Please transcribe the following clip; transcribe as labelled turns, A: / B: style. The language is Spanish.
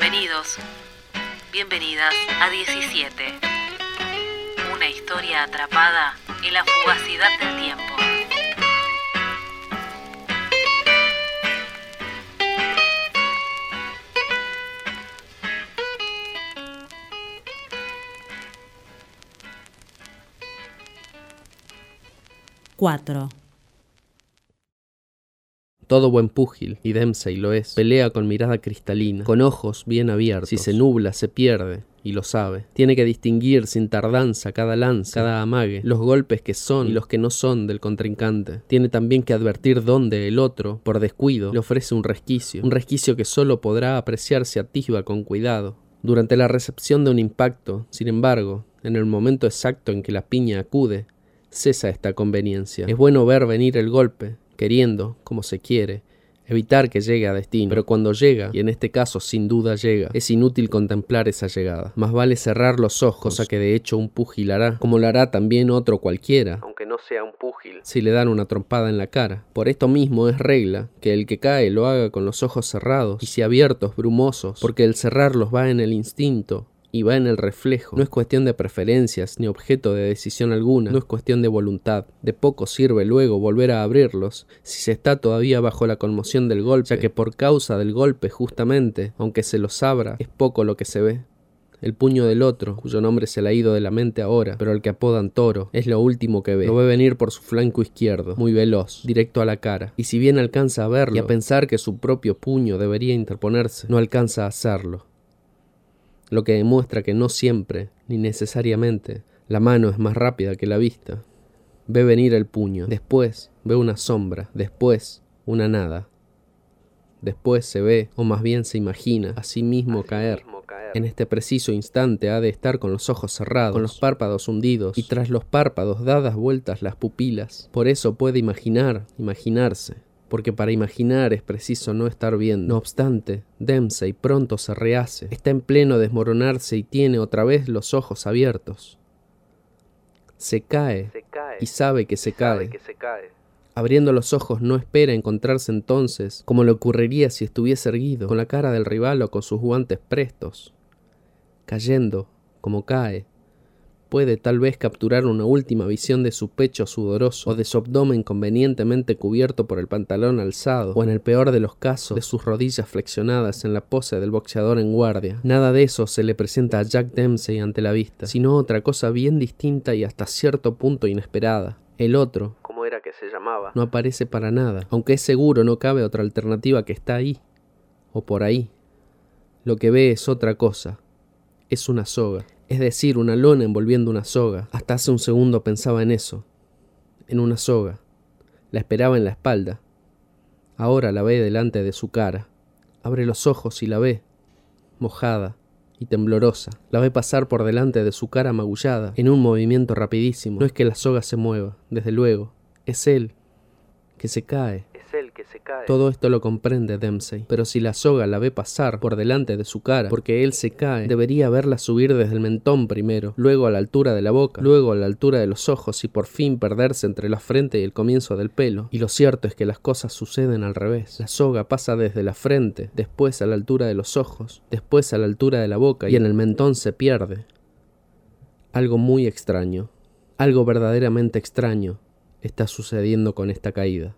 A: Bienvenidos, bienvenidas a 17. Una historia atrapada en la fugacidad del tiempo.
B: Cuatro.
C: Todo buen púgil, y Dempsey lo es, pelea con mirada cristalina, con ojos bien abiertos. Si se nubla, se pierde, y lo sabe. Tiene que distinguir sin tardanza cada lanza, cada amague, los golpes que son y los que no son del contrincante. Tiene también que advertir dónde el otro, por descuido, le ofrece un resquicio, un resquicio que solo podrá apreciarse atisba con cuidado. Durante la recepción de un impacto, sin embargo, en el momento exacto en que la piña acude, cesa esta conveniencia. Es bueno ver venir el golpe, queriendo, como se quiere, evitar que llegue a destino. Pero cuando llega, y en este caso sin duda llega, es inútil contemplar esa llegada. Más vale cerrar los ojos, cosa que de hecho un púgil hará, como lo hará también otro cualquiera, aunque no sea un púgil, si le dan una trompada en la cara. Por esto mismo es regla que el que cae lo haga con los ojos cerrados y si abiertos, brumosos, porque el cerrarlos va en el instinto y va en el reflejo. No es cuestión de preferencias ni objeto de decisión alguna, no es cuestión de voluntad. De poco sirve luego volver a abrirlos si se está todavía bajo la conmoción del golpe, ya que por causa del golpe justamente, aunque se los abra, es poco lo que se ve. El puño del otro, cuyo nombre se le ha ido de la mente ahora, pero al que apodan toro, es lo último que ve. Lo ve venir por su flanco izquierdo, muy veloz, directo a la cara. Y si bien alcanza a verlo y a pensar que su propio puño debería interponerse, no alcanza a hacerlo lo que demuestra que no siempre, ni necesariamente, la mano es más rápida que la vista. Ve venir el puño, después ve una sombra, después una nada. Después se ve, o más bien se imagina, a sí mismo caer. En este preciso instante ha de estar con los ojos cerrados, con los párpados hundidos, y tras los párpados dadas vueltas las pupilas. Por eso puede imaginar, imaginarse, porque para imaginar es preciso no estar viendo. No obstante, Dempsey pronto se rehace, está en pleno desmoronarse y tiene otra vez los ojos abiertos. Se cae, y sabe que se, cae. Abriendo los ojos no espera encontrarse entonces, como le ocurriría si estuviese erguido, con la cara del rival o con sus guantes prestos. Cayendo, como cae, puede tal vez capturar una última visión de su pecho sudoroso o de su abdomen convenientemente cubierto por el pantalón alzado o en el peor de los casos de sus rodillas flexionadas en la pose del boxeador en guardia. Nada de eso se le presenta a Jack Dempsey ante la vista, sino otra cosa bien distinta y hasta cierto punto inesperada. El otro, como era que se llamaba, no aparece para nada, aunque es seguro no cabe otra alternativa que está ahí o por ahí. Lo que ve es otra cosa, es una soga es decir, una lona envolviendo una soga. Hasta hace un segundo pensaba en eso, en una soga. La esperaba en la espalda. Ahora la ve delante de su cara. Abre los ojos y la ve, mojada y temblorosa. La ve pasar por delante de su cara magullada, en un movimiento rapidísimo. No es que la soga se mueva, desde luego. Es él, que se cae, todo esto lo comprende Dempsey, pero si la soga la ve pasar por delante de su cara, porque él se cae, debería verla subir desde el mentón primero, luego a la altura de la boca, luego a la altura de los ojos y por fin perderse entre la frente y el comienzo del pelo. Y lo cierto es que las cosas suceden al revés. La soga pasa desde la frente, después a la altura de los ojos, después a la altura de la boca y en el mentón se pierde. Algo muy extraño, algo verdaderamente extraño está sucediendo con esta caída.